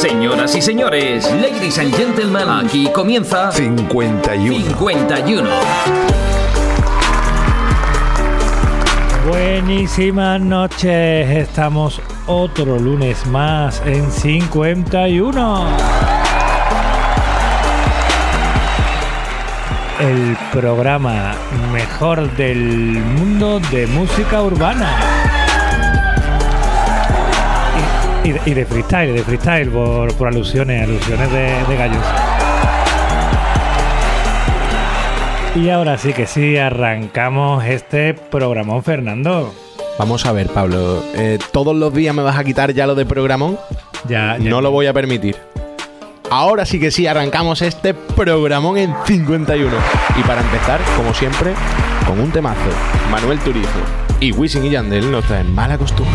Señoras y señores, ladies and gentlemen, aquí comienza 51. 51. Buenísimas noches, estamos otro lunes más en 51. El programa mejor del mundo de música urbana. Y, de freestyle, de freestyle, por, por alusiones, alusiones de, de gallos. Y ahora sí que sí, arrancamos este programón, Fernando. Vamos a ver, Pablo. eh, ¿Todos los días me vas a quitar ya lo de programón? Ya, ya- No lo voy a permitir. Ahora sí que sí, arrancamos este programón en 51. Y para empezar, como siempre, con un temazo. Manuel Turizo y Wisin y Yandel nos traen mala costumbre.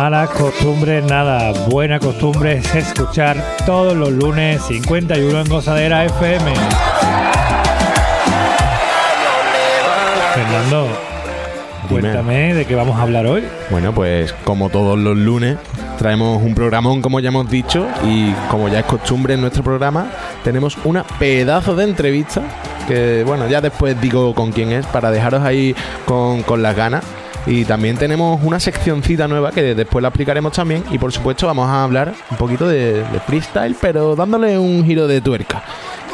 malas costumbres, nada. Buena costumbre es escuchar todos los lunes 51 en Gozadera FM. Fernando, Dime. cuéntame de qué vamos a hablar hoy. Bueno, pues como todos los lunes, traemos un programón, como ya hemos dicho, y como ya es costumbre en nuestro programa, tenemos una pedazo de entrevista, que bueno, ya después digo con quién es, para dejaros ahí con, con las ganas. Y también tenemos una seccioncita nueva que después la explicaremos también. Y por supuesto vamos a hablar un poquito de, de freestyle, pero dándole un giro de tuerca.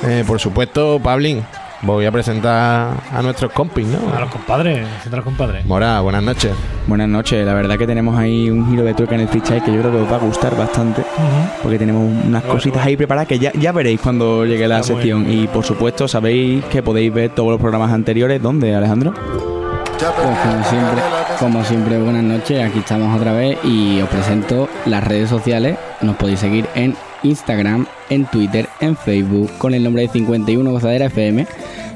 Eh, por supuesto, Pablín, voy a presentar a nuestros compis, ¿no? A los compadres, a los compadres. Mora, buenas noches. Buenas noches, la verdad que tenemos ahí un giro de tuerca en el freestyle que yo creo que os va a gustar bastante porque tenemos unas Bueno, cositas bueno. ahí preparadas que ya, ya veréis cuando llegue la Está sección y por supuesto sabéis que podéis ver todos los programas anteriores, ¿dónde Alejandro? Pues como siempre, como siempre, buenas noches. Aquí estamos otra vez y os presento las redes sociales. Nos podéis seguir en Instagram, en Twitter, en Facebook con el nombre de 51 Gozadera FM.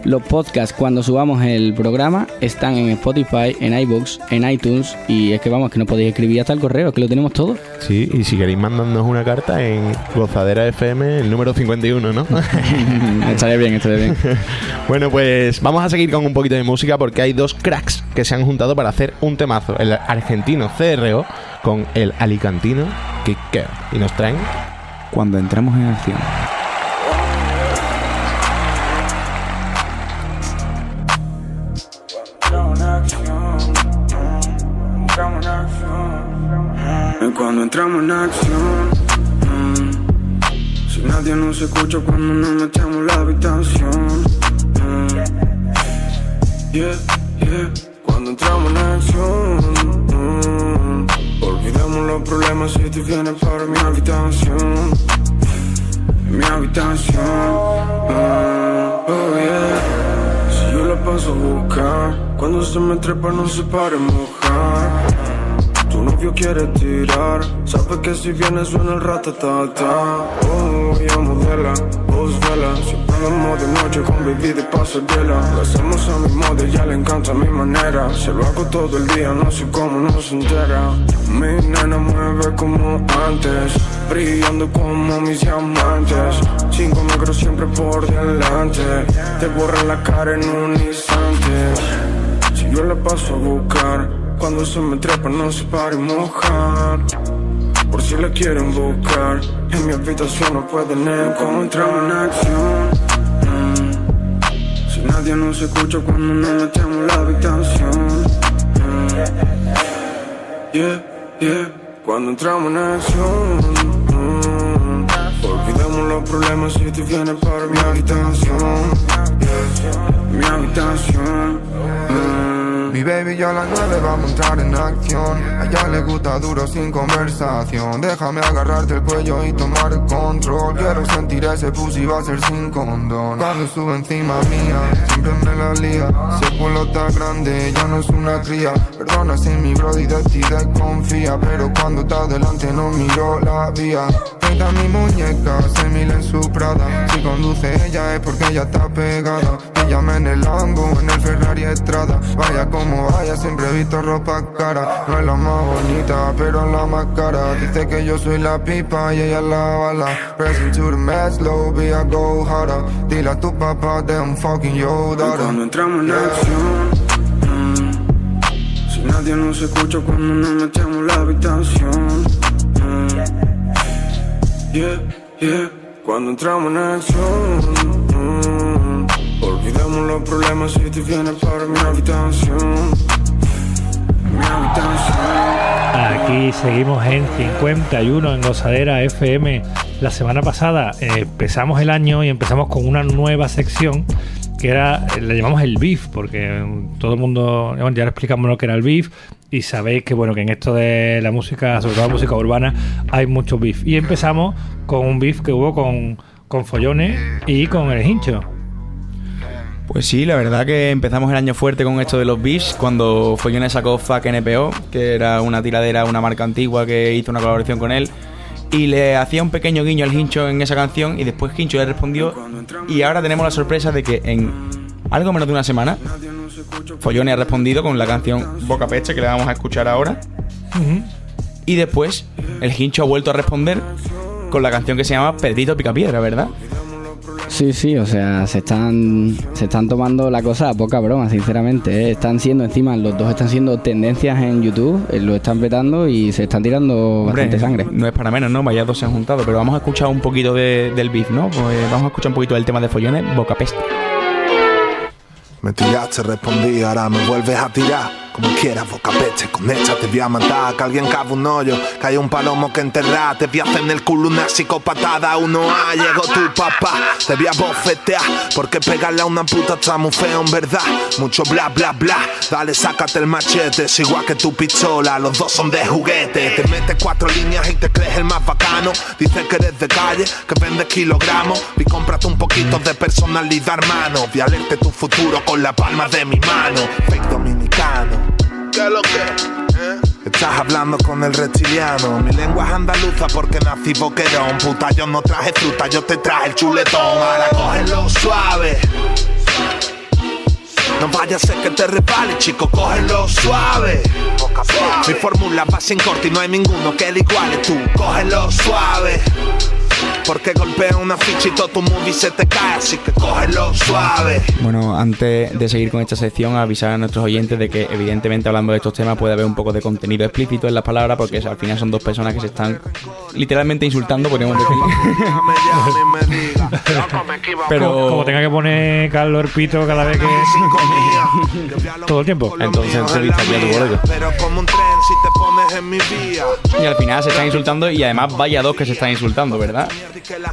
Los podcasts cuando subamos el programa están en Spotify, en iBooks, en iTunes y es que vamos, que no podéis escribir hasta el correo, es que lo tenemos todo. Sí, y si queréis mandarnos una carta en Gozadera FM, el número 51, ¿no? estaría bien, estaría bien. bueno, pues vamos a seguir con un poquito de música porque hay dos cracks que se han juntado para hacer un temazo. El argentino CRO con el alicantino Kicker. Y nos traen Cuando entramos en acción. Cuando entramos en acción, si nadie nos escucha cuando nos metemos en la habitación. yeah, yeah, cuando entramos en acción, mm, olvidamos los problemas si tú vienes para mi habitación. Mi habitación, oh yeah. Si yo la paso a buscar, cuando se me trepa no se para mojar. Tu novio quiere tirar, sabe que si viene suena el ratatata. Oh, ella modela, vos vela. Siempre hablamos de noche con baby de pasarela. Lo hacemos a mi modo, ya le encanta mi manera. Se lo hago todo el día, no sé cómo no se entera. Mi nena mueve como antes, brillando como mis diamantes. Cinco negros siempre por delante, te borran la cara en un instante. Si yo la paso a buscar, cuando se me trepa no se para y mojar. Por si la quieren buscar, en mi habitación no pueden encontrar en acción. Mm. Si nadie nos escucha cuando nos metemos la habitación. Mm. Yeah, yeah, cuando entramos en acción. Mm. Olvidemos los problemas si tú vienes para mi habitación. Yeah, mi habitación. Mi baby ya a las nueve vamos a entrar en acción. A ella le gusta duro sin conversación. Déjame agarrarte el cuello y tomar el control. Quiero sentir ese pussy va a ser sin condón. Cuando sube encima mía, siempre me la lía. Si culo está grande, ya no es una cría. Perdona si mi brody de ti desconfía Pero cuando está delante no miro la vía. Mi muñeca, se mil en su Prada Si conduce ella es porque ella está pegada. Me en el Lambo, en el Ferrari Estrada. Vaya como vaya, siempre he visto ropa cara. No es la más bonita, pero es la más cara. Dice que yo soy la pipa y ella la bala. Pressing to the max, low, be a go harder. Dile a tu papá de un fucking yo daughter cuando entramos en acción, mm, si nadie nos escucha cuando nos metemos en la habitación. mm, yeah, yeah, cuando entramos en acción, Aquí seguimos en 51 en Gozadera FM. La semana pasada eh, empezamos el año y empezamos con una nueva sección que era, le llamamos el beef, porque mm, todo el mundo, ya le explicamos lo que era el beef y sabéis que bueno, que en esto de la música, sobre todo la música urbana, hay mucho beef. Y empezamos con un beef que hubo con, con Follones y con el hincho. Pues sí, la verdad que empezamos el año fuerte con esto de los beefs cuando Follones sacó Fuck NPO, que era una tiradera, una marca antigua que hizo una colaboración con él. Y le hacía un pequeño guiño al Hincho en esa canción y después Hincho le respondió y ahora tenemos la sorpresa de que en algo menos de una semana Follones ha respondido con la canción Boca Peche que le vamos a escuchar ahora y después el Hincho ha vuelto a responder con la canción que se llama Pedrito Picapiedra, ¿verdad? Sí, sí, o sea, se están, se están tomando la cosa a poca broma, sinceramente. ¿eh? Están siendo, encima, los dos están siendo tendencias en YouTube, eh, lo están petando y se están tirando Hombre, bastante sangre. No es para menos, ¿no? Vaya dos se han juntado, pero vamos a escuchar un poquito de- del beef, ¿no? Pues vamos a escuchar un poquito del tema de Follones, Boca Peste. Me tiraste, respondí, ahora me vuelves a tirar. Como quieras, boca peche, con esta te voy a matar. Que alguien cava un hoyo, que hay un palomo que enterrar. Te voy a hacer en el culo una psicopatada. Uno A, llegó tu papá. Te voy a bofetear, porque pegarle a una puta está muy feo, en verdad. Mucho bla bla bla. Dale, sácate el machete, es igual que tu pistola. Los dos son de juguete. Te metes cuatro líneas y te crees el más bacano. Dices que eres de calle, que vendes kilogramos. Y cómprate un poquito de personalidad, hermano. Voy a tu futuro con la palma de mi mano. Fake dominicano. Eh? Estás hablando con el reptiliano. Mi lengua es andaluza porque nací boquerón. Puta, yo no traje fruta, yo te traje el chuletón. Ahora cógelo suave. No vaya a ser que te resbale, chico, cógelo suave. Mi fórmula va sin corte y no hay ninguno que le iguale. Tú, cógelo suave. Porque golpea una ficha y todo tu movie se te cae, así que cógelo suave. Bueno, antes de seguir con esta sección, avisar a nuestros oyentes de que, evidentemente, hablando de estos temas, puede haber un poco de contenido explícito en las palabras, porque al final son dos personas que se están literalmente insultando, podríamos decir. Llame, llame y me diga, loco, me equivoco. Pero- Como tenga que poner Carlos el pito cada vez que. Todo el tiempo. Entonces a tu. Pero como un tren si te pones en mi vía. Y al final se están insultando y además vaya dos que se están insultando, ¿verdad?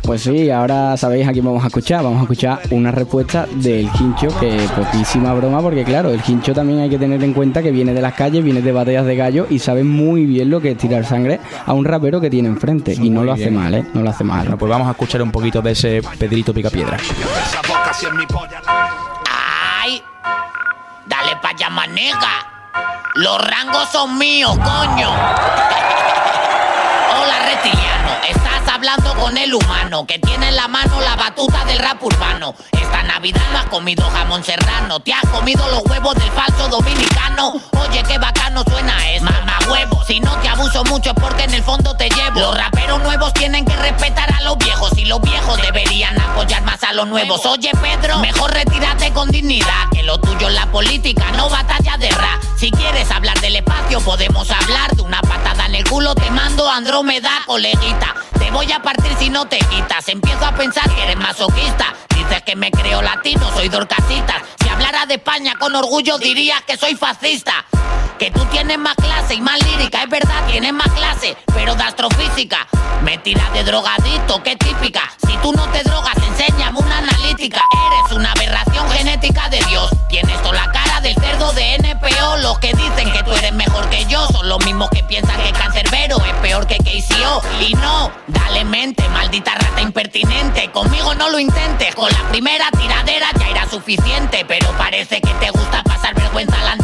Pues sí, ahora sabéis a quién vamos a escuchar. Vamos a escuchar una respuesta del Hincho, que poquísima broma, porque claro, el Hincho también hay que tener en cuenta que viene de las calles, viene de batallas de gallo y sabe muy bien lo que es tirar sangre a un rapero que tiene enfrente. Y no lo hace bien. mal, ¿eh? No lo hace mal. Bueno, pues vamos a escuchar un poquito de ese Pedrito Picapiedra. Esa boca si es mi polla. ¡Ay! Dale pa' allá, manega. Los rangos son míos, coño. Hola, reptiliano. Estás hablando con el humano que tiene en la mano la batuta del rap urbano. Esta Navidad no has comido jamón serrano. Te has comido los huevos del falso dominicano. Oye, qué bacano suena eso. Mamá huevo. Si no te abuso mucho es porque en el fondo te llevo. Los raperos nuevos tienen que respetar a los viejos. Y los viejos deberían apoyar más a los nuevos. Oye, Pedro, mejor retírate con dignidad. Que lo tuyo es la política, no batalla de rap. Si quieres hablar del espacio, podemos hablar de una patada en el culo. Te mando Andrómeda, coleguita. Te voy a partir si no te quitas. Empiezo a pensar que eres masoquista. Dices que me creo latino, soy dorcasitas. Si hablara de España con orgullo, dirías que soy fascista. Que tú tienes más clase y más lírica, es verdad, tienes más clase, pero de astrofísica. Me tiras de drogadito, qué típica. Si tú no te drogas, enséñame una analítica. Eres una aberración genética de Dios. Tienes toda la cara del cerdo de NPO. Los que dicen que tú eres mejor que yo son los mismos que piensan que es peor que KCO. Y no, dale mente, maldita rata impertinente. Conmigo no lo intentes, con la primera tiradera ya irá suficiente. Pero parece que te gusta pasar vergüenza de la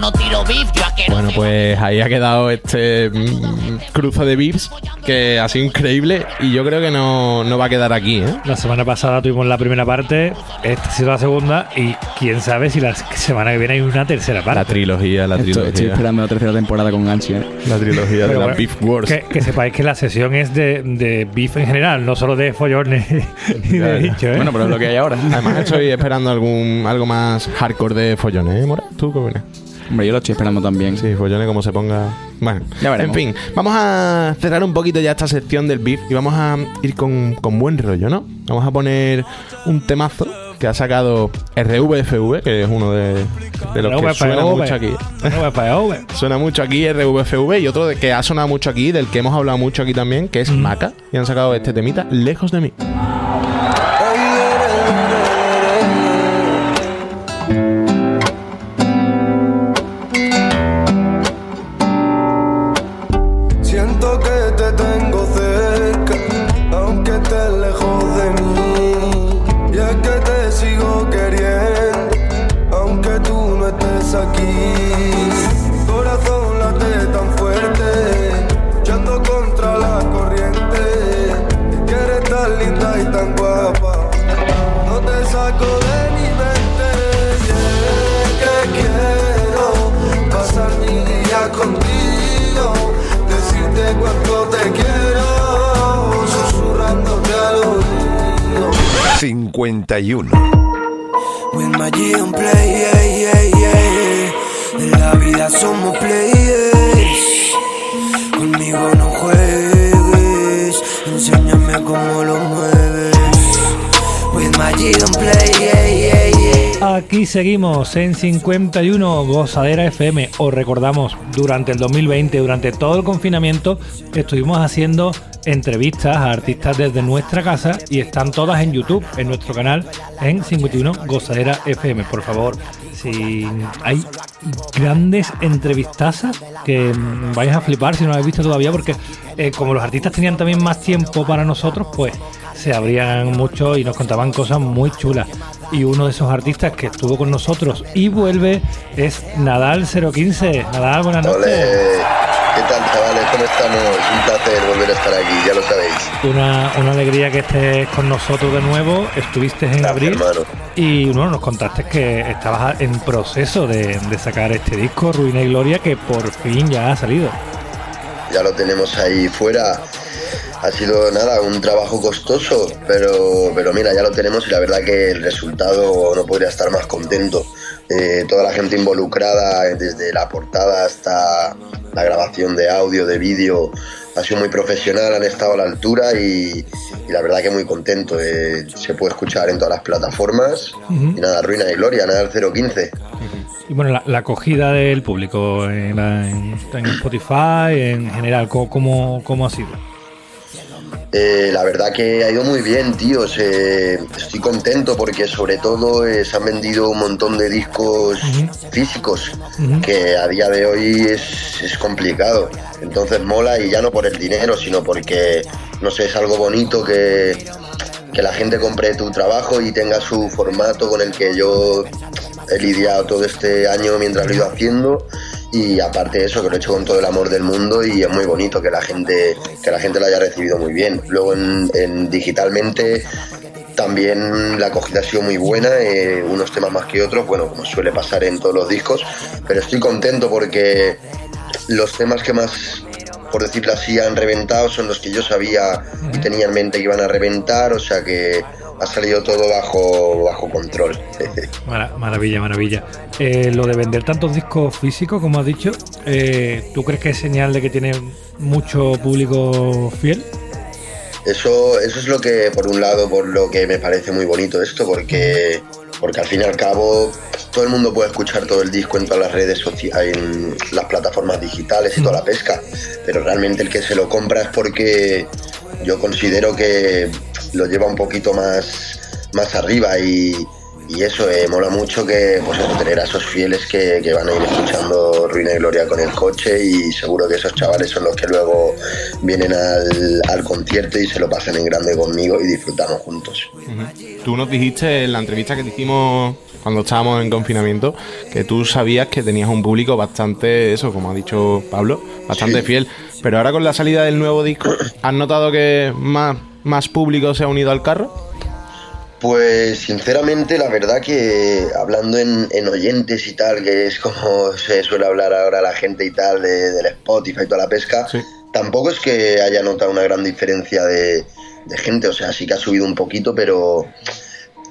no tiro beef, yo. Bueno, pues ahí ha quedado este mm, cruce de beefs que ha sido increíble y yo creo que no, no va a quedar aquí, ¿eh? La semana pasada tuvimos la primera parte, esta ha sido la segunda y quién sabe si la semana que viene hay una tercera parte. La trilogía, la Esto- estoy trilogía. esperando la tercera temporada con ansia. ¿eh? La trilogía de Pero la bueno, Beef Wars. Que, que sepáis que la sesión es de, de beef en general, no solo de follones y Ya, de ya. hinchos, ¿eh? Bueno, pero es lo que hay ahora. Además estoy esperando algún algo más hardcore de follones, ¿eh, Mora? ¿Tú qué opinas? Hombre, yo lo estoy esperando también. Sí, follones como se ponga... Bueno, Ya veremos. en fin, vamos a cerrar un poquito ya esta sección del beef y vamos a ir con, con buen rollo, ¿no? Vamos a poner un temazo que ha sacado RVFV, que es uno de, de los que suena mucho aquí. RVFV. Suena mucho aquí RVFV y otro de que ha sonado mucho aquí, del que hemos hablado mucho aquí también, que es Maca. Y han sacado este temita, Lejos de mí. Aquí. Corazón late tan fuerte, echando contra la corriente. Es que eres tan linda y tan guapa, no te saco de mi mente. Que quiero pasar mi día contigo, decirte cuánto te quiero, susurrándote al oído. 51. With my play, yeah, yeah, yeah. En la vida somos players. Conmigo no juegues. Enséñame cómo lo mueves. With my G play, yeah, yeah, yeah. Aquí seguimos en 51 Gozadera FM. Os recordamos, durante el 2020, durante todo el confinamiento, estuvimos haciendo entrevistas a artistas desde nuestra casa y están todas en YouTube, en nuestro canal, en 51 Gozadera FM. Por favor, si hay grandes entrevistazas que vais a flipar si no lo habéis visto todavía, porque eh, como los artistas tenían también más tiempo para nosotros, pues se abrían mucho y nos contaban cosas muy chulas. Y uno de esos artistas que estuvo con nosotros y vuelve es Nadal 015. Nadal, buenas noches. ¿Qué tal, chavales? ¿Cómo estamos? Un placer volver a estar aquí, ya lo sabéis. Una, una alegría que estés con nosotros de nuevo. Estuviste en abril hermano. y bueno, nos contaste que estabas en proceso de, de sacar este disco, Ruina y Gloria, que por fin ya ha salido. Ya lo tenemos ahí fuera. Ha sido nada, un trabajo costoso, pero, pero mira, ya lo tenemos y la verdad que el resultado no podría estar más contento. Eh, toda la gente involucrada, desde la portada hasta la grabación de audio, de vídeo, ha sido muy profesional, han estado a la altura y, y la verdad que muy contento. Eh, se puede escuchar en todas las plataformas Ujú. y nada, Ruina y Gloria, nada, el 015. Y bueno, la, la acogida del público en, en- en Spotify, en general, ¿cómo, cómo, cómo ha sido? Eh, la verdad que ha ido muy bien, tíos. Eh, estoy contento porque sobre todo eh, se han vendido un montón de discos físicos que a día de hoy es, es complicado. Entonces mola y ya no por el dinero, sino porque, no sé, es algo bonito que, que la gente compre tu trabajo y tenga su formato con el que yo he lidiado todo este año mientras lo he ido haciendo. Y aparte de eso que lo he hecho con todo el amor del mundo y es muy bonito que la gente que la gente lo haya recibido muy bien. Luego en, en digitalmente también la acogida ha sido muy buena eh, unos temas más que otros bueno como suele pasar en todos los discos. Pero estoy contento porque los temas que más por decirlo así han reventado son los que yo sabía y tenía en mente que iban a reventar o sea que ha salido todo bajo bajo control Mara- maravilla, maravilla. Eh, lo de vender tantos discos físicos, como has dicho, eh, ¿tú crees que es señal de que tiene mucho público fiel? Eso, eso es lo que, por un lado, por lo que me parece muy bonito esto, porque, porque al fin y al cabo todo el mundo puede escuchar todo el disco en todas las redes sociales, en las plataformas digitales y toda la pesca, pero realmente el que se lo compra es porque yo considero que lo lleva un poquito más, más arriba y, y eso eh, mola mucho que pues eso, tener a esos fieles que, que van a ir escuchando Ruina y Gloria con el coche y seguro que esos chavales son los que luego vienen al, al concierto y se lo pasan en grande conmigo y disfrutamos juntos. Tú nos dijiste en la entrevista que te hicimos cuando estábamos en confinamiento que tú sabías que tenías un público bastante, eso, como ha dicho Pablo, bastante Sí. fiel. Pero ahora con la salida del nuevo disco, ¿has notado que más, más público se ha unido al carro? Pues sinceramente la verdad que hablando en, en oyentes y tal, que es como se suele hablar ahora la gente y tal de- del Spotify y toda la pesca, tampoco es que haya notado una gran diferencia de, de gente, o sea, sí que ha subido un poquito, pero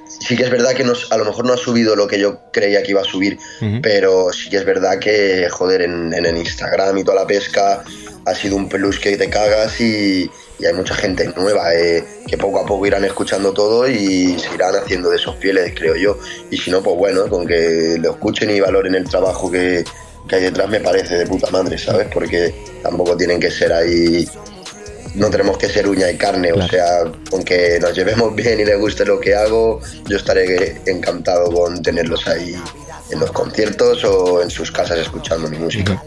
sí que es verdad que nos, a lo mejor no ha subido lo que yo creía que iba a subir, pero sí que es verdad que, joder, en, en el Instagram y toda la pesca ha sido un plus que te cagas y, y hay mucha gente nueva eh, que poco a poco irán escuchando todo y se irán haciendo de esos fieles, creo yo. Y si no, pues bueno, con que lo escuchen y valoren el trabajo que, que hay detrás me parece de puta madre, ¿sabes? Porque tampoco tienen que ser ahí no tenemos que ser uña y carne, o sea, con que nos llevemos bien y les guste lo que hago, yo estaré encantado con tenerlos ahí en los conciertos o en sus casas escuchando mi música.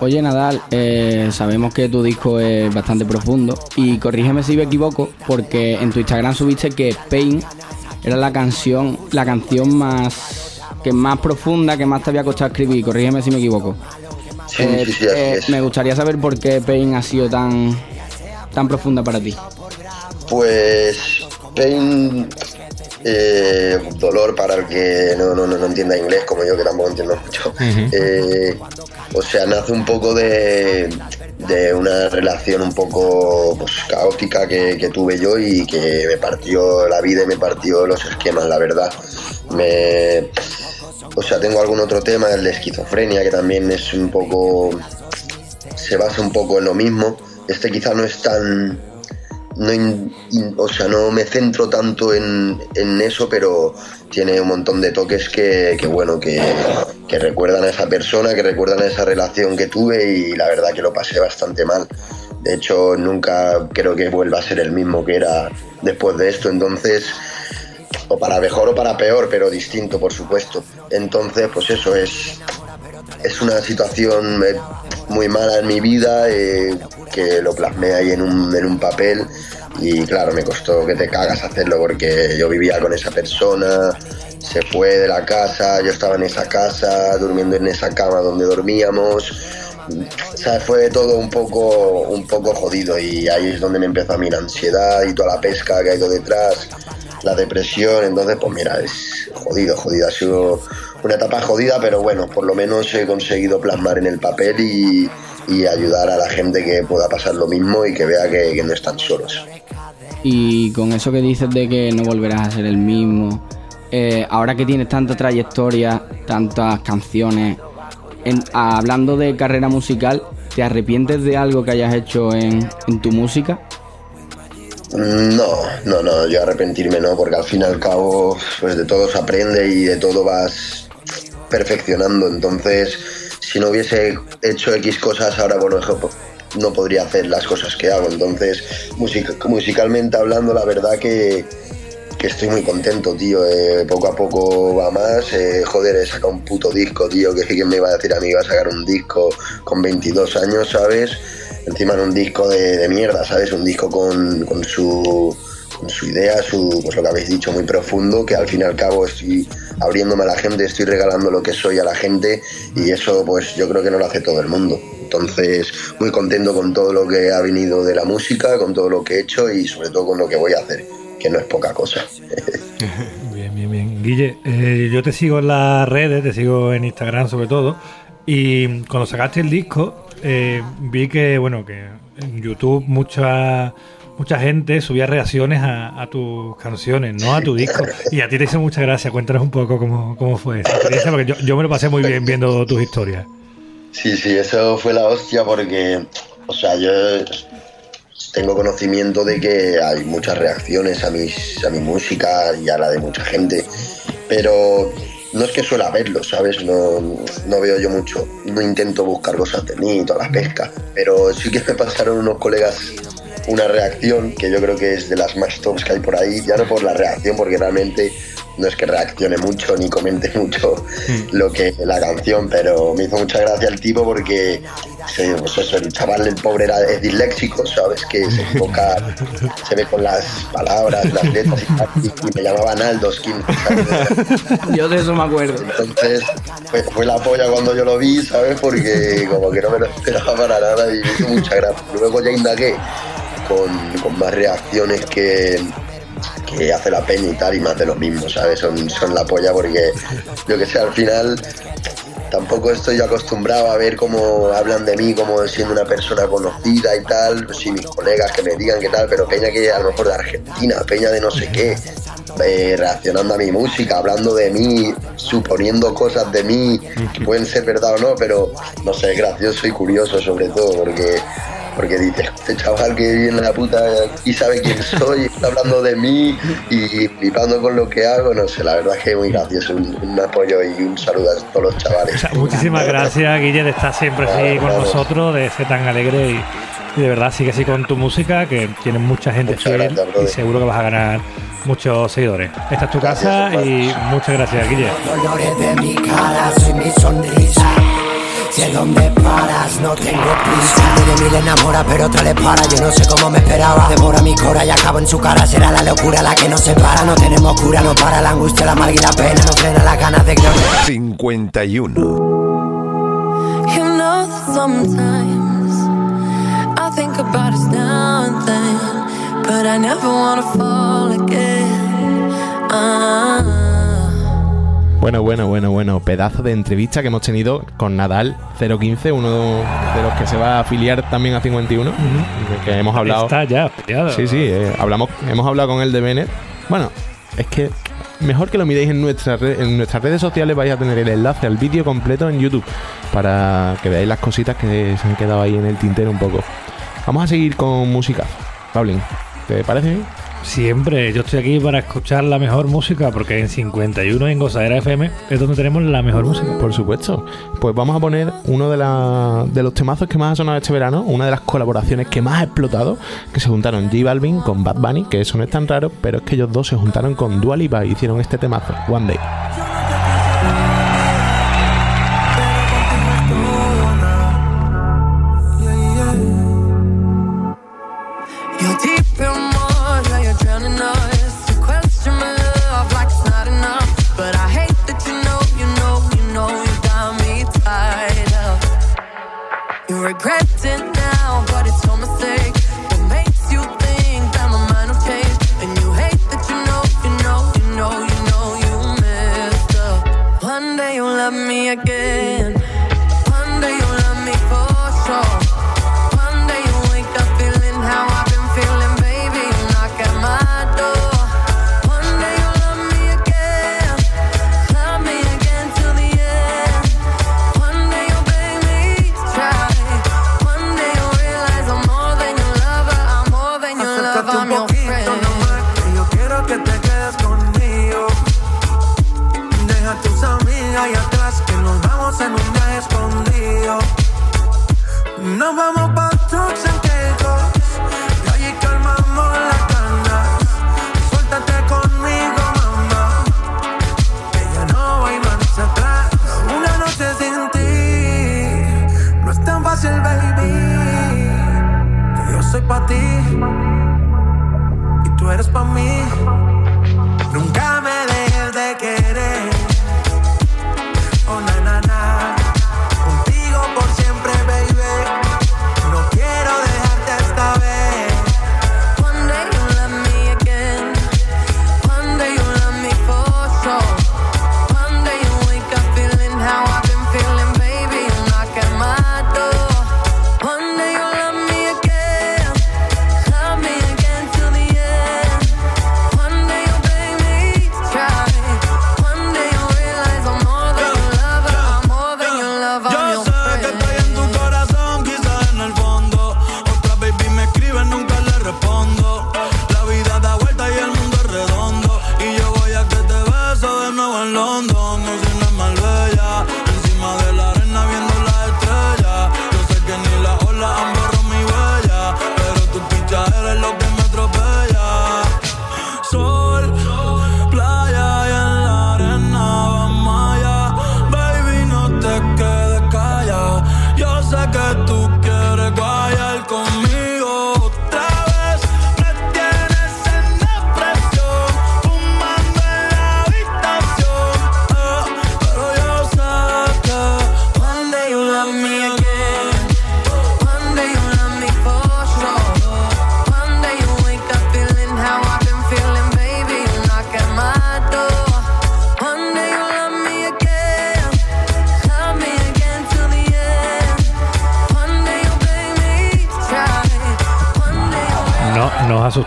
Oye, Nadal, eh, sabemos que tu disco es bastante profundo y corrígeme si me equivoco, porque en tu Instagram subiste que Pain era la canción, la canción más que más profunda, que más te había costado escribir. Corrígeme si me equivoco. Sí, sí, sí, así es. Me gustaría saber por qué Pain ha sido tan tan profunda para ti. Pues Pain, eh, dolor para el que no, no, no, entienda inglés, como yo que tampoco entiendo mucho. Eh, o sea, nace un poco de, de una relación un poco pues, caótica que, que tuve yo y que me partió la vida y me partió los esquemas, la verdad. Me, o sea, tengo algún otro tema, el de esquizofrenia, que también es un poco. se basa un poco en lo mismo. Este quizá no es tan no, in- o sea, no me centro tanto en, en eso, pero tiene un montón de toques que, que, bueno, que, que recuerdan a esa persona, que recuerdan a esa relación que tuve y la verdad que lo pasé bastante mal. De hecho, nunca creo que vuelva a ser el mismo que era después de esto, entonces o para mejor o para peor, pero distinto, por supuesto. Entonces, pues eso es, es una situación eh, muy mala en mi vida eh, que lo plasmé ahí en un, en un papel y claro, me costó que te cagas hacerlo porque yo vivía con esa persona, se fue de la casa, yo estaba en esa casa, durmiendo en esa cama donde dormíamos. O fue todo un poco, un poco jodido y ahí es donde me empezó a mí ansiedad y toda la pesca que ha ido detrás, la depresión, entonces pues mira, es jodido, jodido, ha sido una etapa jodida, pero bueno, por lo menos he conseguido plasmar en el papel y, ayudar a la gente que pueda pasar lo mismo y que vea que, que no están solos. Y con eso que dices de que no volverás a ser el mismo, eh, ahora que tienes tanta trayectoria, tantas canciones, hablando de carrera musical, ¿te arrepientes de algo que hayas hecho en, en tu música? No, no, no, yo arrepentirme no, porque al fin y al cabo, pues de todo se aprende y de todo vas perfeccionando. Entonces, si no hubiese hecho X cosas, ahora, ejemplo, no podría hacer las cosas que hago. Entonces, music- musicalmente hablando, la verdad que, que estoy muy contento, tío. Eh, poco a poco va más. Eh, joder, he sacado un puto disco, tío. Que quién me iba a decir a mí que iba a sacar un disco con 22 años, ¿sabes? Encima en un disco de, mierda, ¿sabes? Un disco con, con su su idea, su, pues lo que habéis dicho, muy profundo, que al fin y al cabo estoy abriéndome a la gente, estoy regalando lo que soy a la gente y eso pues yo creo que no lo hace todo el mundo. Entonces, muy contento con todo lo que ha venido de la música, con todo lo que he hecho y sobre todo con lo que voy a hacer, que no es poca cosa. Bien, bien, bien. Guille, eh, yo te sigo en las redes, te sigo en Instagram sobre todo. Y cuando sacaste el disco, eh, vi que, bueno, que en YouTube mucha mucha gente subía reacciones a, a tus canciones, no a tu disco. Y a ti te hizo mucha gracia. Cuéntanos un poco cómo, cómo fue esa experiencia, porque yo, yo me lo pasé muy bien viendo tus historias. Sí, sí, eso fue la hostia porque, o sea, yo tengo conocimiento de que hay muchas reacciones a, mis, a mi música y a la de mucha gente, pero no es que suela verlo, ¿sabes? No, no veo yo mucho, no intento buscar cosas de mí todas las pescas, pero sí que me pasaron unos colegas una reacción que yo creo que es de las más tops que hay por ahí, ya no por la reacción, porque realmente no es que reaccione mucho ni comente mucho lo que la canción, pero me hizo mucha gracia el tipo porque pues eso, el chaval, el pobre era es disléxico, ¿sabes? Que se equivoca, se ve con las palabras, las letras y, tal, y- y me llamaban Aldos 15, ¿sabes? Yo de eso me acuerdo. Entonces fue, fue la polla cuando yo lo vi, ¿sabes? Porque como que no me lo esperaba para nada y me hizo mucha gracia. Luego ya indagué con, más reacciones que, que hace la peña y tal y más de lo mismo, ¿sabes? Son, son la polla porque yo que sé, al final tampoco estoy acostumbrado a ver cómo hablan de mí como siendo una persona conocida y tal, sí, mis colegas que me digan qué tal, pero peña que a lo mejor de Argentina, peña de no sé qué, eh, reaccionando a mi música, hablando de mí, suponiendo cosas de mí que pueden ser verdad o no, pero no sé, gracioso y curioso sobre todo porque porque dices, este chaval que vive en la puta y sabe quién soy, está hablando de mí y flipando con lo que hago, no sé, la verdad es que es muy gracioso, un, un apoyo y un saludo a todos los chavales. O sea, muchísimas gracias, Guille, de estar siempre así con nosotros, de ser tan alegre y, y de verdad sigue así con tu música, que tienes mucha gente fiel gracias, y seguro que vas a ganar muchos seguidores. Esta es tu casa y muchas gracias, Guille. Dolores de mi cara, soy mi sonrisa. Sé dónde paras, no tengo prisa. Una de mí le enamora, pero otra le para. Yo no sé cómo me esperaba. Devora mi cora y acabo en su cara. Será la locura la que nos separa. No tenemos cura, no para la angustia, la mal y la pena. No frena las ganas de gloria. 51. You know that sometimes I think about us now and then, but I never wanna fall again. Ah. Bueno, bueno, bueno, bueno. Pedazo de entrevista que hemos tenido con Nadal 015, uno de los que se va a afiliar también a 51. de Que hemos hablado. Está ya afiliado. Sí, sí, eh, hablamos, hemos hablado con él de Bennett. Bueno, es que mejor que lo miréis en, nuestra red- en nuestras redes sociales, vais a tener el enlace al vídeo completo en YouTube para que veáis las cositas que se han quedado ahí en el tintero un poco. Vamos a seguir con música. Paulín. ¿Te parece bien? Siempre, yo estoy aquí para escuchar la mejor música, porque en 51 en Gozadera FM es donde tenemos la mejor música. Por supuesto. Pues vamos a poner uno de, la- de los temazos que más ha sonado este verano, una de las colaboraciones que más ha explotado, que se juntaron J Balvin con Bad Bunny, que eso no es tan raro, pero es que ellos dos se juntaron con Dua Lipa y hicieron este temazo, One Day. Nos vamos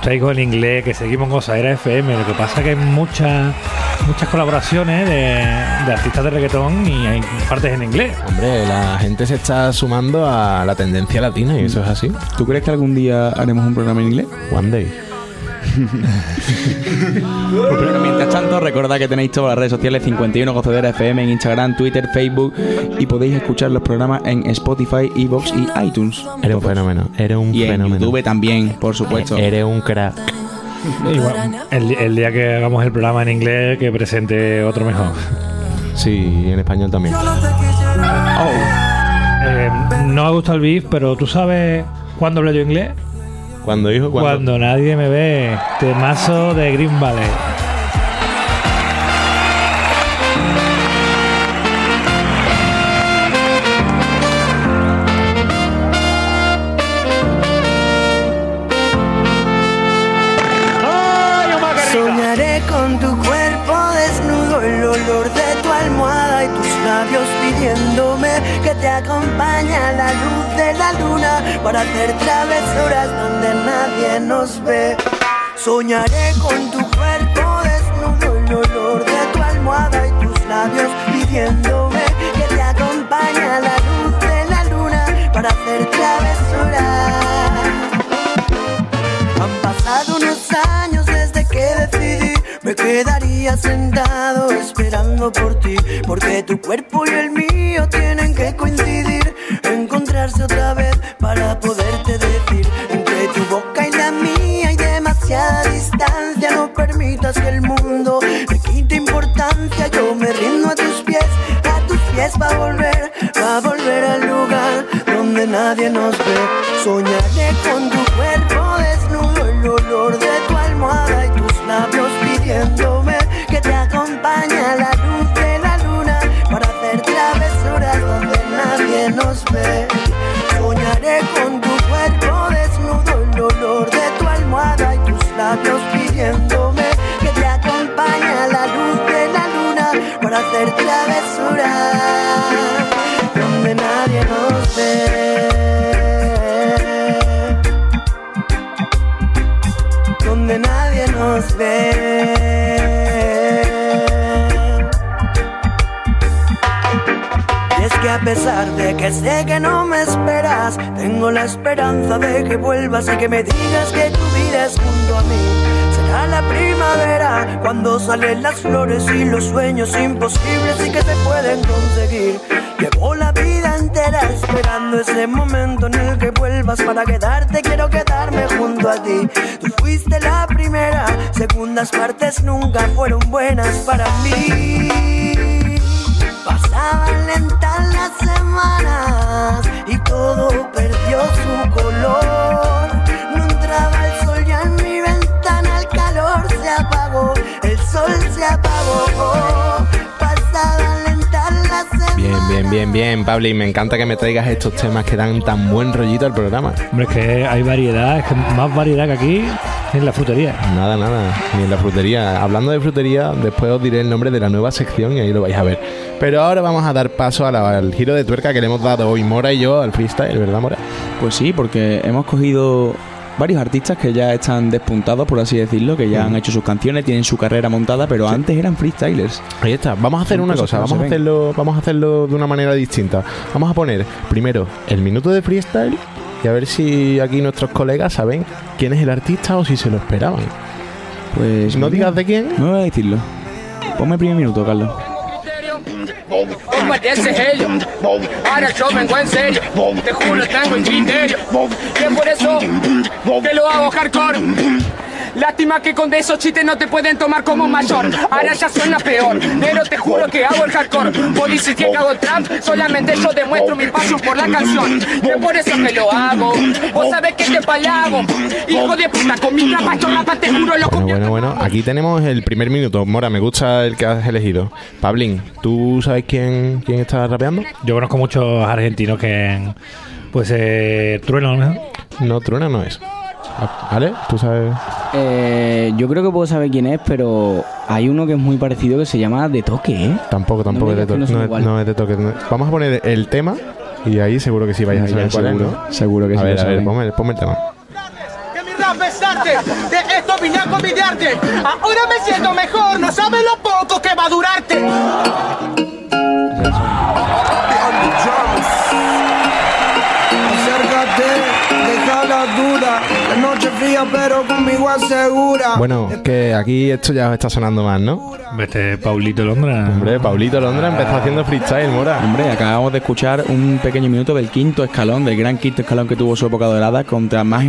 con el inglés, que seguimos en Gozadera FM. Lo que pasa es que hay muchas muchas colaboraciones de, de artistas de reggaetón y hay partes en inglés. Hombre, la gente se está sumando a la tendencia latina y eso es así. ¿Tú crees que algún día haremos un programa en inglés? One day. Pues, pero mientras tanto, recordad que tenéis todas las redes sociales 51 Gozadera FM en Instagram, Twitter, Facebook y podéis escuchar los programas en Spotify, Evox y iTunes. Eres un fenómeno, eres un Y en fenómeno. YouTube también, por supuesto. Eres un crack. Igual, el, el día que hagamos el programa en inglés, que presente otro mejor. Sí, y en español también. Eh, no me gusta el beef, pero tú sabes cuándo hablo yo inglés. Cuando dijo Cuando, cuando. nadie me ve. Temazo de Green Valley. Soñaré con tu cuerpo desnudo, el olor de tu almohada y tus labios pidiéndome que te acompañe a la luz para hacer travesuras donde nadie nos ve. Soñaré con tu cuerpo desnudo, el olor de tu almohada y tus labios pidiéndome que te acompañe a la luz de la luna para hacer travesuras. Han pasado quedaría sentado esperando por ti, porque tu cuerpo y el mío tienen que coincidir, otra vez para poderte decir, entre tu boca y la mía hay demasiada distancia, no permitas que el mundo me quite importancia, yo me rindo a tus pies, a tus pies va a volver, va a volver al lugar donde nadie nos ve, pesar de que sé que no me esperas, tengo la esperanza de que vuelvas y que me digas que tu vida es junto a mí. Será la primavera cuando salen las flores y los sueños imposibles y que se pueden conseguir. Llevo la vida entera esperando ese momento en el que vuelvas para quedarte. Quiero quedarme junto a ti. Tú fuiste la primera, segundas partes nunca fueron buenas para mí. Bien, bien, Pablo. Y me encanta que me traigas estos temas que dan tan buen rollito al programa. Hombre, es que hay variedad, es que más variedad que aquí en la frutería. Nada, nada, ni en la frutería. Hablando de frutería, después os diré el nombre de la nueva sección y ahí lo vais a ver. Pero ahora vamos a dar paso a la- al giro de tuerca que le hemos dado hoy Mora y yo al freestyle, ¿verdad, Mora? Pues sí, porque hemos cogido varios artistas que ya están despuntados, por así decirlo, que ya Mm. han hecho sus canciones, tienen su carrera montada, pero antes eran freestylers. Ahí está. Vamos a hacer Son una cosa, vamos a hacerlo, vamos a hacerlo de una manera distinta. Vamos a poner primero el minuto de freestyle y a ver si aquí nuestros colegas saben quién es el artista o si se lo esperaban. Pues no digas de quién. No voy a decirlo. Ponme el primer minuto, Carlos. ¿Cómo ese ello? Ahora yo vengo en serio. Te juro, tengo el criterio. Que por eso te lo hago hardcore. Lástima que con de esos chistes no te pueden tomar como mayor. Ahora ya suena peor, pero te juro que hago el hardcore. Por decir que hago trap, solamente yo demuestro mi pasión por la canción. Que por eso que lo hago. Vos sabés que te palago. Hijo de puta, con mi rapa, yo rapa, te juro, lo Bueno, bueno, bueno. Aquí tenemos el primer minuto. Mora, me gusta el que has elegido. Pablín, ¿tú sabes quién, quién está rapeando? Yo conozco muchos argentinos que. Pues eh, Trueno, ¿no? No, Truena no es. ¿Vale? ¿Tú sabes? Eh, yo creo que puedo saber quién es, pero hay uno que es muy parecido que se llama De Toque, ¿eh? Tampoco, tampoco me es de toque. no No, es- no es de toque. no- Vamos a poner el tema y ahí seguro que sí vais a saber cuál es, seguro, ¿no? seguro que a sí ver, a ver, ponme, ponme el tema. Que mi rap es arte, de esto vine a convidarte. Ahora me siento mejor, no sabes lo poco que va a durarte. Noche fría, pero conmigo asegura. Bueno, que aquí esto ya os está sonando más, ¿no? Este Paulito Londra. Hombre, Paulito Londra empezó haciendo freestyle, Mora. Hombre, acabamos de escuchar un pequeño minuto del quinto escalón, del gran quinto escalón que tuvo su época dorada contra más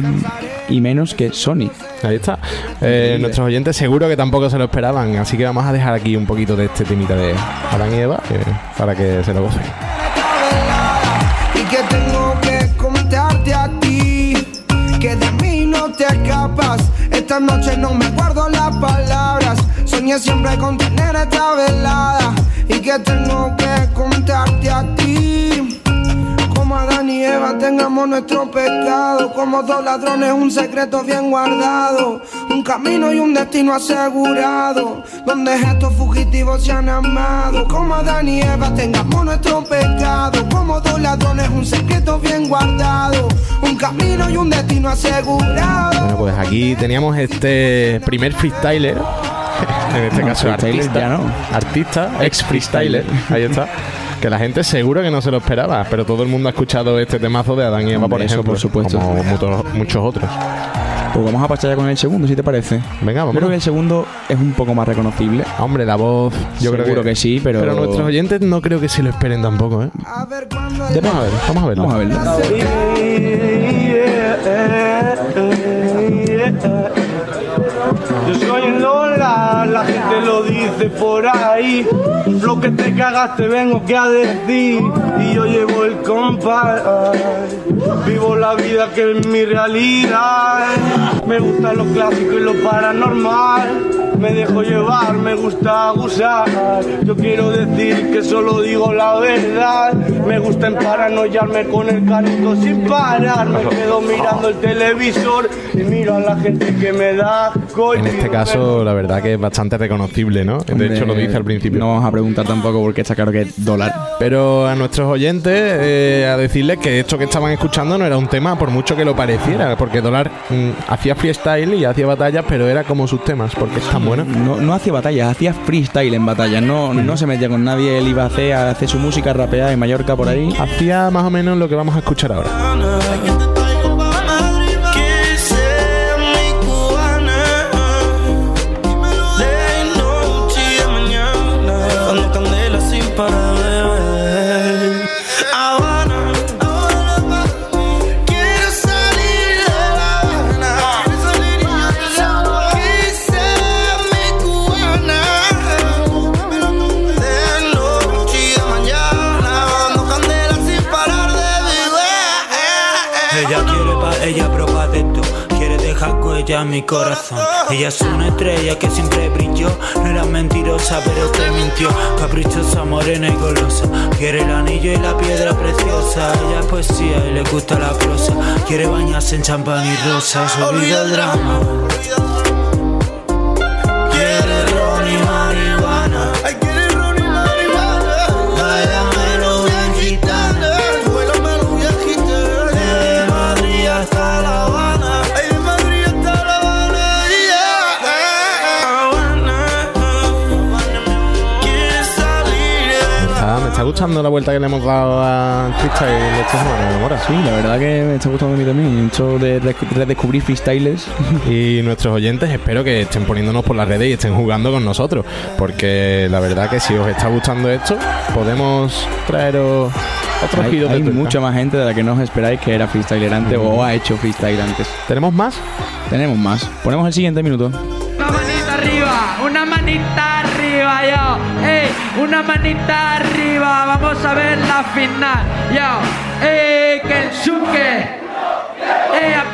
y menos que Sony. Ahí está. Eh, nuestros oyentes seguro que tampoco se lo esperaban, así que vamos a dejar aquí un poquito de este temita de Adán y Eva que- para que se lo gocen. Escapas. Esta noche no me guardo las palabras. Soñé siempre con tener esta velada. Y que tengo que contarte a ti. Como Adán y Eva tengamos nuestro pecado. Como dos ladrones, un secreto bien guardado. Un camino y un destino asegurado. Donde estos fugitivos se han amado. Como Adán y Eva tengamos nuestro pecado. Como dos ladrones, un secreto bien guardado. Un camino y un destino asegurado. Bueno, pues aquí teníamos este primer freestyler. En este No, caso, artista. ya no. Artista, ex freestyler. Ahí está. Que la gente seguro que no se lo esperaba, pero todo el mundo ha escuchado este temazo de Adán y Eva, por eso ejemplo. por supuesto. Como muchos, muchos otros. Pues vamos a pasar ya con el segundo, si te parece. Venga, vamos. Yo creo que el segundo es un poco más reconocible. Hombre, la voz, yo creo Seguro que, que sí, pero- Pero nuestros oyentes no creo que se lo esperen tampoco, ¿eh? Vamos a ver, vamos a verlo. Vamos a verlo. La gente lo dice por ahí. Lo que te cagas te vengo que a decir. Y yo llevo el compás. Vivo la vida que es mi realidad. Me gustan los clásicos y lo paranormal. Me dejo llevar, me gusta abusar. Yo quiero decir que solo digo la verdad. Me gusta emparanoiarme con el carrito sin parar. Me quedo mirando el televisor y miro a la gente que me da y En este caso, la verdad que es bastante reconocible, ¿no? De hecho, lo dice al principio. No vamos a preguntar tampoco porque está claro que es dólar. Pero a nuestros oyentes, eh, a decirles que esto que estaban escuchando no era un tema, por mucho que lo pareciera, porque Dólar mm, hacía freestyle y hacía batallas, pero era como sus temas, porque es tan bueno. No, no hacía batallas, hacía freestyle en batallas. No, no se metía con nadie. Él iba a hacer, a hacer su música, rapear en Mallorca por ahí. Hacía más o menos lo que vamos a escuchar ahora. Huella en mi corazón. Ella es una estrella que siempre brilló. No era mentirosa, pero te mintió. Caprichosa, morena y golosa. Quiere el anillo y la piedra preciosa. Ella es poesía y le gusta la prosa. Quiere bañarse en champán y rosas. Olvida el drama. Gustando la vuelta que le hemos dado a freestyle de esta semana, mora. Sí, la verdad que me está gustando a mí también. Esto de rec- redescubrir freestyles. Y nuestros oyentes espero que estén poniéndonos por las redes y estén jugando con nosotros. Porque la verdad que si os está gustando esto, podemos traeros otros hay de hay mucha más gente de la que no os esperáis que era freestyler antes o ha hecho freestyle antes. ¿Tenemos más? Tenemos más. Ponemos el siguiente minuto. Una manita arriba, una manita arriba, yo. Una manita arriba, vamos a ver la final, yo. Ey, Kensuke. Ey, has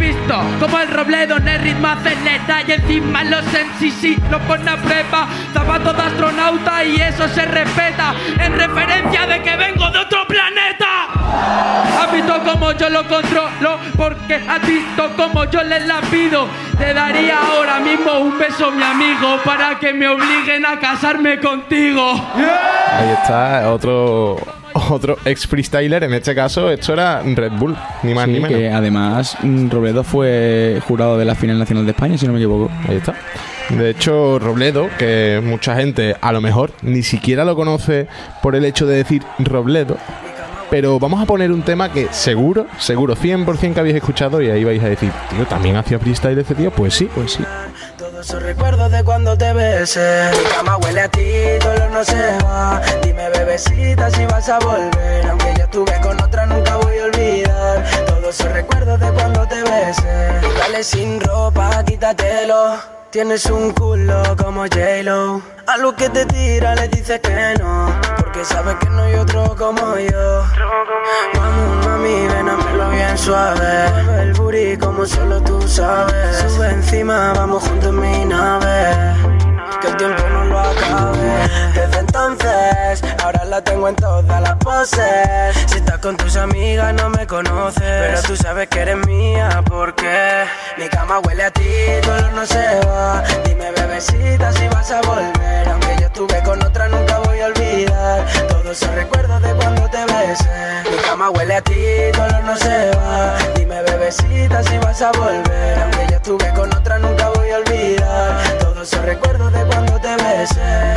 como el Robledo en el ritmo acelera y encima los MCC lo pone a prueba. Zapatos de astronauta y eso se respeta en referencia de que vengo de otro planeta. Visto como yo lo controlo, porque has visto como yo les la pido. Te daría ahora mismo un beso, mi amigo, para que me obliguen a casarme contigo. Ahí está otro otro ex freestyler. En este caso, esto era Red Bull, ni más Sí, ni menos. que además mm, Robledo fue jurado de la final nacional de España, si no me equivoco. Ahí está. De hecho, Robledo, que mucha gente a lo mejor ni siquiera lo conoce por el hecho de decir Robledo, pero vamos a poner un tema que seguro, seguro, 100% que habéis escuchado y ahí vais a decir, tío, ¿también hacía freestyle ese tío? Pues sí, pues sí. Todos esos recuerdos de cuando te besé. Mi cama huele a ti, dolor no se va. Dime, bebecita, si vas a volver. Aunque yo estuve con otra, nunca voy a olvidar. Todos esos recuerdos de cuando te besé. Dale sin ropa, quítatelo. Tienes un culo como J-Lo. A lo que te tira le dices que no. Porque sabes que no hay otro como yo. Vamos, mami, ven a bien suave. El booty como solo tú sabes. Sube encima, vamos juntos en mi nave. Que el tiempo no lo acabe. Desde entonces, ahora la tengo en todas las poses. Si estás con tus amigas, no me conoces. Pero tú sabes que eres mía, porque mi cama huele a ti, dolor no se va. Dime, bebecita, si vas a volver. Aunque yo estuve con otra, nunca voy a olvidar. Todos esos recuerdos de cuando te besé. Mi cama huele a ti, dolor no se va. Dime, bebecita, si vas a volver. Aunque yo estuve con otra, nunca voy a olvidar. Esos recuerdos de cuando te besé.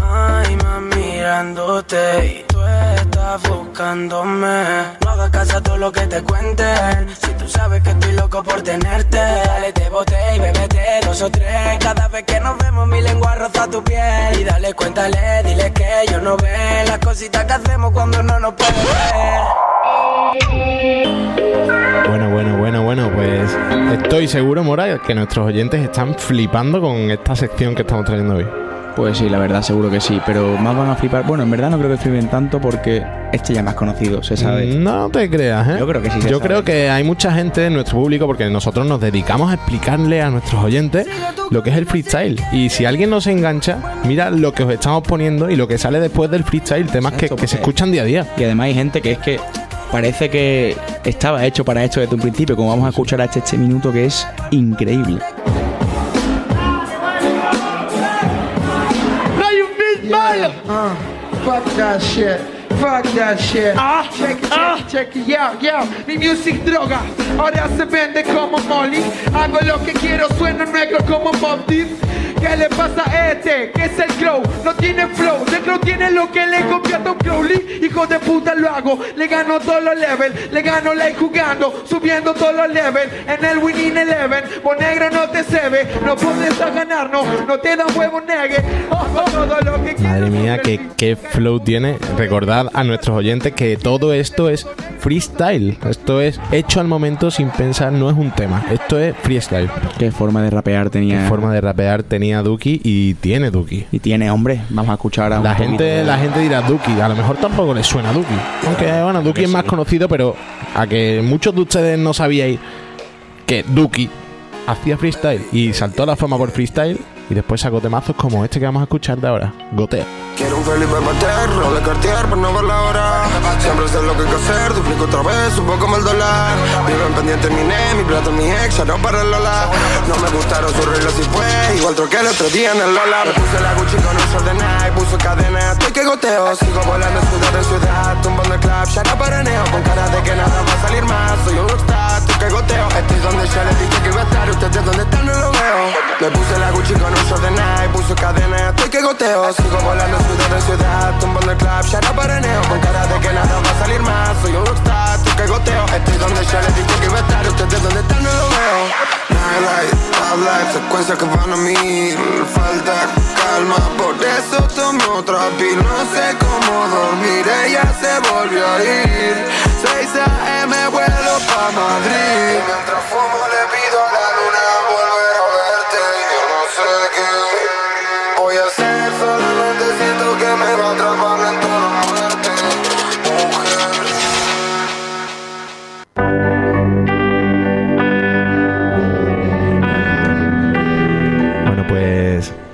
Ay, más mirándote y tú estás buscándome. No hagas caso a todo lo que te cuenten. Si tú sabes que estoy loco por tenerte, dale, te bote y bebete dos o tres. Cada vez que nos vemos, mi lengua roza tu piel. Y dale, cuéntale, dile que yo no ve las cositas que hacemos cuando no nos pueden ver. Estoy seguro, Mora, que nuestros oyentes están flipando con esta sección que estamos trayendo hoy. Pues sí, la verdad, seguro que sí. Pero más van a flipar. Bueno, en verdad no creo que flipen tanto porque este ya es más conocido, se sabe. No te creas, ¿eh? Yo creo que sí se Yo sabe. creo que hay mucha gente en nuestro público porque nosotros nos dedicamos a explicarle a nuestros oyentes lo que es el freestyle. Y si alguien no se engancha, mira lo que os estamos poniendo y lo que sale después del freestyle, temas que, que se escuchan día a día. Y además hay gente que es que parece que estaba hecho para esto desde un principio, como vamos a escuchar hasta este minuto que es increíble. Uh, fuck that shit. Fuck that shit. check it, check it, check it. Yo, yo. Mi music droga. Ahora se vende como Molly. Hago lo que quiero, sueno negro como Bob Deep. ¿Qué le pasa a este? ¿Qué es el Crow? No tiene flow. El Crow tiene lo que le copia a Tom Crowley. Hijo de puta lo hago. Le gano todos los levels. Le gano like jugando. Subiendo todos los levels. En el Winning Eleven. Vos negro no te se ve. No puedes a ganar, no. No te da huevo negue. Oh, oh, todo lo que Madre mía, qué, qué flow tiene. Recordad a nuestros oyentes que todo esto es freestyle. Esto es hecho al momento sin pensar, no es un tema. Esto es freestyle. Qué forma de rapear tenía. Qué forma de rapear tenía Duki y tiene Duki. Y tiene, hombre. Vamos a escuchar ahora un La gente, de- la gente dirá Duki, a lo mejor tampoco le suena Duki. Aunque bueno, Duki es más conocido, pero a que muchos de ustedes no sabíais que Duki hacía freestyle y saltó a la fama por freestyle y después sacó temazos como este que vamos a escuchar de ahora, Gotea. Quiero un Felipe Pater, no de Cartier por no ver la hora. Siempre sé lo que hay que hacer, duplico otra vez, un poco como el dólar. Vivo en pendiente mi ne, mi plato, mi ex, ya no para el Lola. No me gustaron sus reglas y fue, igual troqué el otro día en el Lola. Me puse la Gucci con un short de Nike, puso cadena, estoy que goteo. Sigo volando ciudad en ciudad, tumbando el club, ya no paraneo. Con cara de que nada va a salir más, soy un rockstar, estoy que goteo. Estoy donde ya les dije que iba a estar, ustedes donde están no lo veo. Me puse la Gucci con un short de Nike, puso cadena, estoy que goteo. Sigo volando de ciudad en ciudad, tumbando el club, ya no paraneo. Con cara de que nada va a salir más, soy un rockstar, estoy que goteo. Estoy donde ya les dije que iba a estar, ustedes donde están no lo veo. Nightlight, top life, secuencias que van a mil Falta calma, por eso tomé otra pil No sé cómo dormir, ella se volvió a ir 6 a.m. vuelo pa' Madrid Y mientras fumo le pido a la luna volver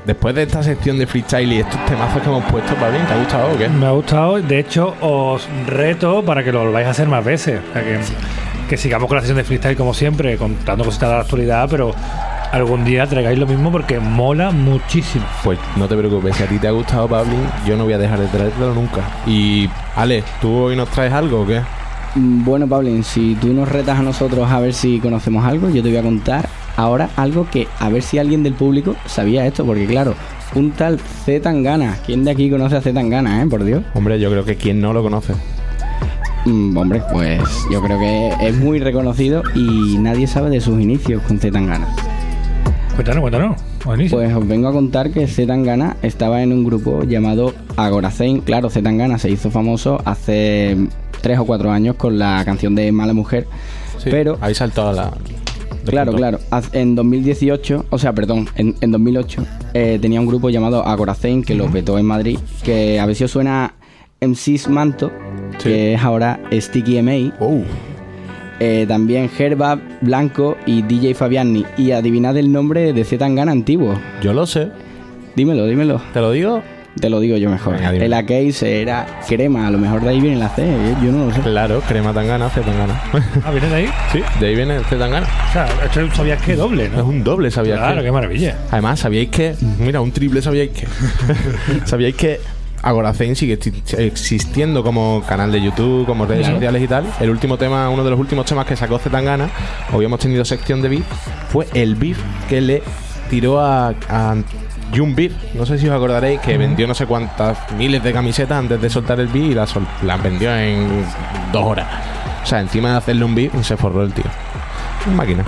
después de esta sección de freestyle y estos temazos que hemos puesto, Pablín, ¿te ha gustado o qué? Me ha gustado, de hecho os reto para que lo volváis a hacer más veces. O sea, que, que sigamos con la sesión de freestyle como siempre, contando cositas de la actualidad, pero algún día traigáis lo mismo porque mola muchísimo. Pues no te preocupes, si a ti te ha gustado, Pablín, yo no voy a dejar de traértelo nunca. Y, Ale, ¿tú hoy nos traes algo o qué? Mm, Bueno, Pablin, si tú nos retas a nosotros a ver si conocemos algo, yo te voy a contar ahora algo que a ver si alguien del público sabía esto, porque claro, un tal Z Tangana. ¿Quién de aquí conoce a Z Tangana, eh? Por Dios. Hombre, yo creo que quien no lo conoce. Mm, hombre, pues yo creo que es muy reconocido y nadie sabe de sus inicios con Z Tangana. Cuéntanos, cuéntanos. Buenísimo. Pues os vengo a contar que Z Tangana estaba en un grupo llamado Agoracein. Claro, Z Tangana se hizo famoso hace tres o cuatro años con la canción de Mala Mujer. Sí, pero ahí saltó a la. Claro, claro. En 2018, o sea, perdón, en, en 2008 eh, tenía un grupo llamado Agoracein que lo vetó en Madrid, que a ver si os suena MC's Manto, que es ahora Sticky MA. Eh, también Herba, Blanco y DJ Fabiani. Y adivinad el nombre de Z Tangana antiguo. Yo lo sé. Dímelo, dímelo. ¿Te lo digo? Te lo digo yo mejor. Venga, el A case era crema, a lo mejor de ahí viene la C, eh, yo no lo sé. Claro, crema tangana, Z tangana. Ah, ¿viene de ahí? Sí, de ahí viene el Z tangana. O sea, esto sabías que doble, ¿no? Es un doble, ¿sabías Claro, que? qué maravilla. Además, ¿sabíais que? Mira, un triple, ¿sabíais que? ¿Sabíais que Agoracein sigue exi- existiendo como canal de YouTube, como redes Claro. sociales y tal? El último tema, uno de los últimos temas que sacó Zetangana, hoy hemos tenido sección de beef, fue el beef que le tiró a, a Jun Beef. No sé si os acordaréis que vendió no sé cuántas miles de camisetas antes de soltar el beat y las, las vendió en dos horas. O sea, encima de hacerle un beat, se forró el tío. Un máquina.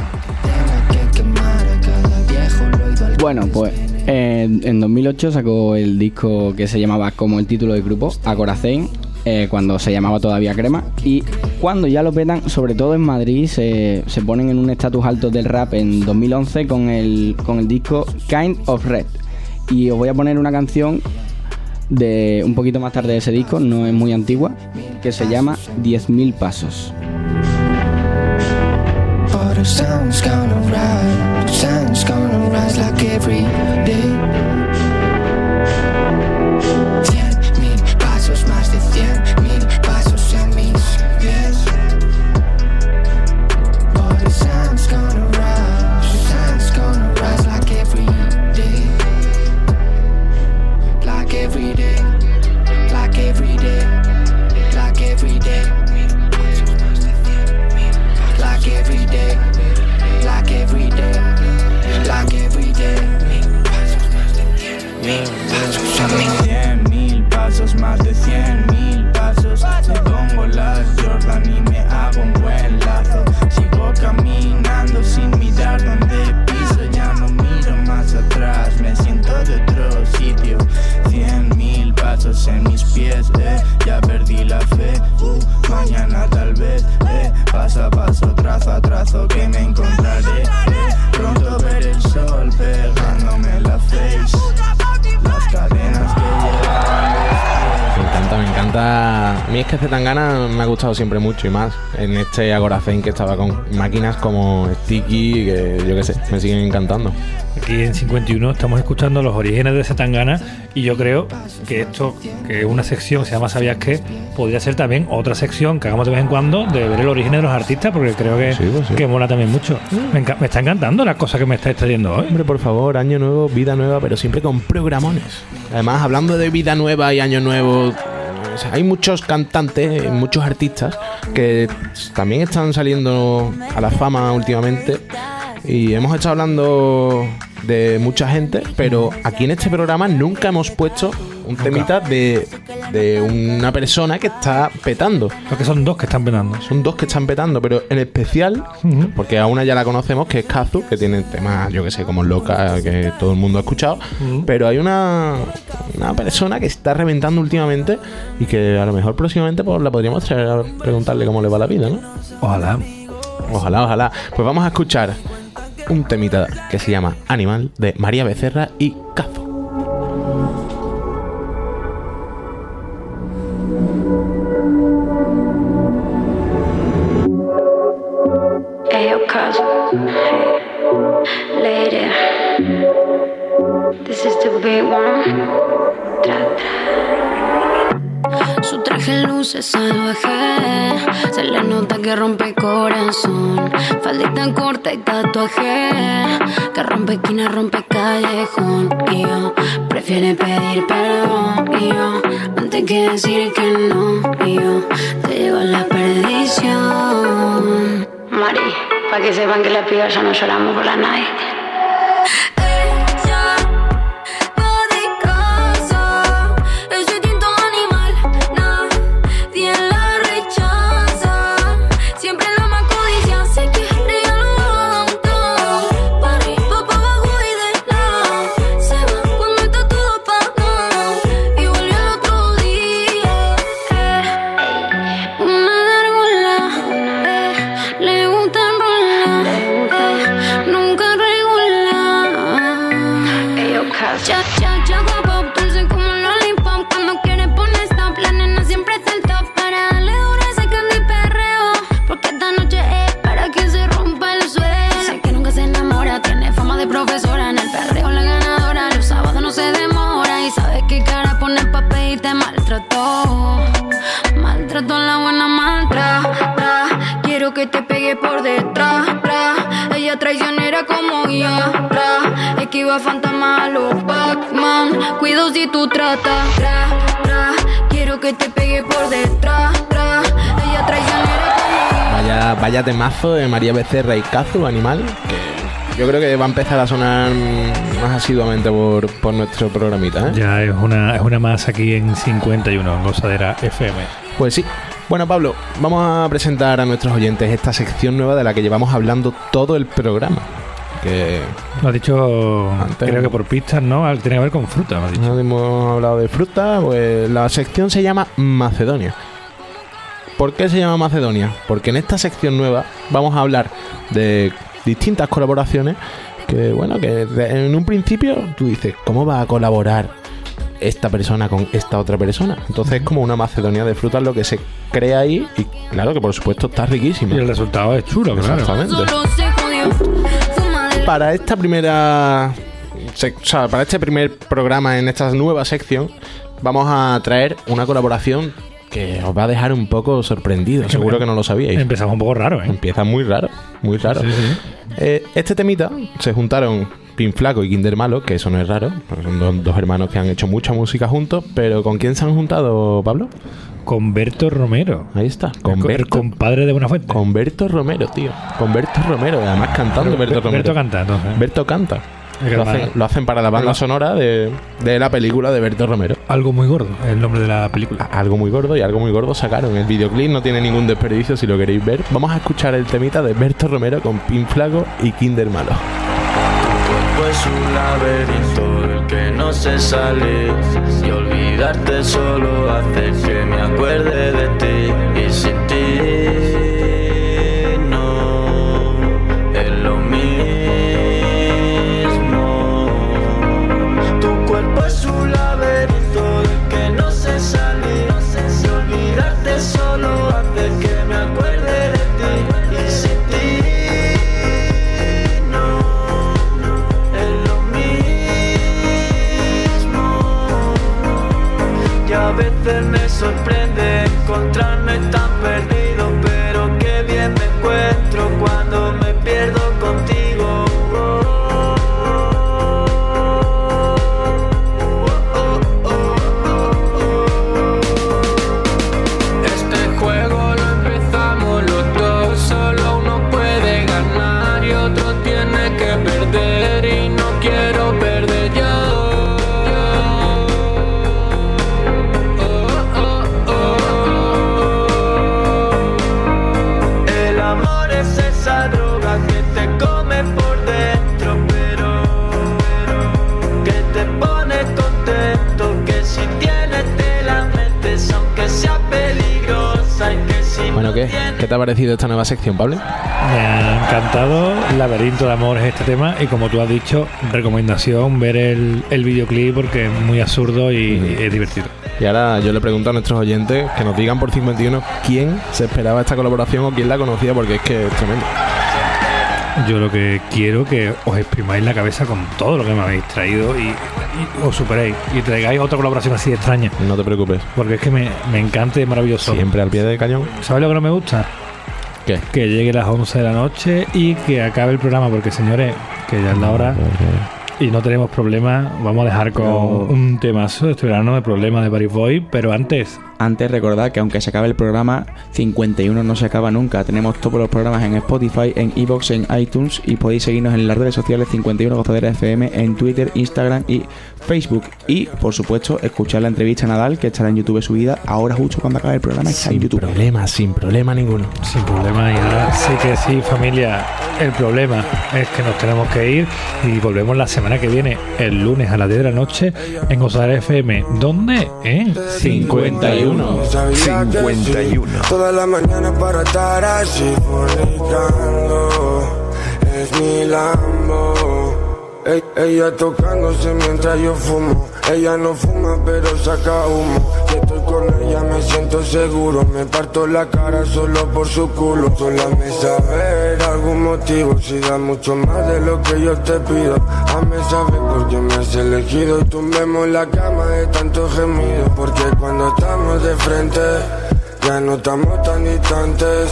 Bueno, pues en, en 2008 sacó el disco que se llamaba como el título del grupo, Acoracén, eh, cuando se llamaba todavía Crema. Y cuando ya lo petan, sobre todo en Madrid, se, se ponen en un estatus alto del rap en 2011 con el, con el disco Kind of Red. Y os voy a poner una canción de un poquito más tarde de ese disco, no es muy antigua, que se llama 10.000 Pasos. Every mí es que Zetangana me ha gustado siempre mucho y más en este Agoracén que estaba con máquinas como Sticky, que yo qué sé, me siguen encantando. Aquí en 51 estamos escuchando los orígenes de Zetangana y yo creo que esto, que es una sección, se llama ¿Sabías qué? Podría ser también otra sección que hagamos de vez en cuando de ver el origen de los artistas porque creo que, que mola también mucho. Me, me está encantando las cosas que me estáis trayendo hoy. Hombre, por favor, año nuevo, vida nueva, pero siempre con programones. Además, hablando de vida nueva y año nuevo, hay muchos cantantes, muchos artistas que también están saliendo a la fama últimamente. Y hemos estado hablando de mucha gente, pero aquí en este programa nunca hemos puesto un temita de, de una persona que está petando. Porque son dos que están petando. Son dos que están petando, pero en especial, porque a una ya la conocemos, que es Kazu, que tiene temas, yo que sé, como loca, que todo el mundo ha escuchado. Pero hay una, una persona que está reventando últimamente y que a lo mejor próximamente pues, la podríamos traer a preguntarle cómo le va la vida, ¿no? Ojalá. Ojalá, ojalá. Pues vamos a escuchar un temita que se llama Animal de María Becerra y Kazu. Lady. This is the big one. Tra, tra. Su traje luce salvaje. Se le nota que rompe corazón. Faldita corta y tatuaje. Que rompe esquina, rompe callejón. Y yo prefiere pedir perdón. Y yo antes que decir que no. Y yo te llevo a la perdición. Mari, para que sepan que la piba ya no lloramos por la night. Vaya, temazo de María Becerra y Kazu, animal, que yo creo que va a empezar a sonar más asiduamente por, por nuestro programita. ¿eh? Ya es una, es una más aquí en 51, en Gozadera FM. Pues sí. Bueno, Pablo, vamos a presentar a nuestros oyentes esta sección nueva de la que llevamos hablando todo el programa. Que Lo has dicho, creo que por pistas, ¿no? Al- Tiene que ver con fruta, me has dicho. no hemos hablado de fruta, pues la sección se llama Macedonia. ¿Por qué se llama Macedonia? Porque en esta sección nueva vamos a hablar de distintas colaboraciones que, bueno, que en un principio tú dices, ¿cómo va a colaborar esta persona con esta otra persona? Entonces es como una Macedonia de frutas lo que se crea ahí y claro que por supuesto está riquísimo. Y el resultado es chulo, claro. Exactamente. De Para esta primera. sec- o sea, para este primer programa en esta nueva sección, vamos a traer una colaboración que os va a dejar un poco sorprendido. Seguro que no lo sabíais. Empezamos un poco raro, ¿eh? Empieza muy raro, muy raro. Sí, sí. Eh, este temita se juntaron Pin Flaco y Kinder Malo, que eso no es raro. Son dos, dos hermanos que han hecho mucha música juntos. Pero ¿con quién se han juntado, Pablo? Con Berto Romero. Ahí está. Con co- el Berto, compadre de Buenafuente. con Berto Romero, tío. Con Berto Romero. Además cantando Berto Berto, Romero. canta, entonces. Berto canta. Es Lo hacen, lo hacen para la banda sonora de, de la película de Berto Romero. Algo muy gordo, el nombre de la película. Algo muy gordo y algo muy gordo sacaron. El videoclip no tiene ningún desperdicio si lo queréis ver. Vamos a escuchar el temita de Berto Romero con Pin Flaco y Kinder Malo. Pues un laberinto del que no se sale Y olvidarte solo hace que me acuerde de ti veces te ha parecido esta nueva sección, Pablo? Me ha encantado. Laberinto de amor es este tema. Y como tú has dicho, recomendación ver el, el videoclip porque es muy absurdo y es divertido. Y ahora yo le pregunto a nuestros oyentes que nos digan por 51 quién se esperaba esta colaboración o quién la conocía porque es que es tremendo. Yo lo que quiero que os exprimáis la cabeza con todo lo que me habéis traído y, y os superéis y traigáis otra colaboración así extraña. No te preocupes. Porque es que me, me encanta y es maravilloso. Siempre al pie del cañón. ¿Sabes lo que no me gusta? ¿Qué? Que llegue las 11 de la noche y que acabe el programa, porque señores, que ya es la hora y no tenemos problemas. Vamos a dejar con un temazo de este verano de problemas de Paris Boy, pero antes, Antes recordad que aunque se acabe el programa, 51 no se acaba nunca. Tenemos todos los programas en Spotify, en Evox, en iTunes y podéis seguirnos en las redes sociales 51 Gozadera FM en Twitter, Instagram y Facebook. Y por supuesto, escuchar la entrevista a Nadal que estará en YouTube subida ahora justo cuando acabe el programa está en Sin YouTube. problema, sin problema ninguno. sin problema, y ahora sí que sí, familia, el problema es que nos tenemos que ir y volvemos la semana que viene, el lunes a las 10 de la noche, en Gozadera FM. ¿Dónde? En 51. Sabía que 51. sí, Toda la mañana para estar así fornicando. Es mi Lambo. Ella tocándose mientras yo fumo Ella no fuma pero saca humo. Si estoy con ella me siento seguro. Me parto la cara solo por su culo. Sola me saber algún motivo. Si da mucho más de lo que yo te pido. Hazme saber por qué me has elegido. Y tumbemos la cama de tanto gemido. Porque cuando estamos de frente Ya no estamos tan distantes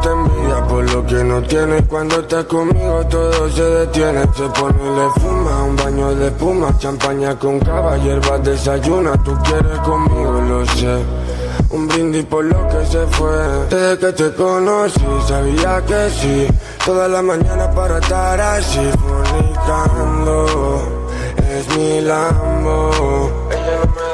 te envidia por lo que no tienes Cuando estás conmigo todo se detiene Se pone le fuma, un baño de espuma Champaña con cava, hierbas desayuna Tú quieres conmigo, lo sé Un brindis por lo que se fue. Desde que te conocí, sabía que sí. Toda la mañana para estar así, fornicando. Es mi Lambo. Ella no me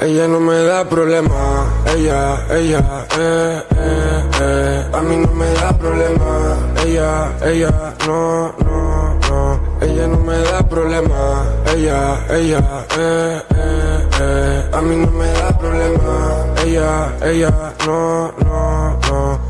Ella no me da problema. Ella, ella, eh, eh, eh. A mí no me da problema. Ella, ella, no, no, no. Ella no me da problema. Ella, ella, eh, eh, eh. A mí no me da problema. Ella, ella, no, no, no.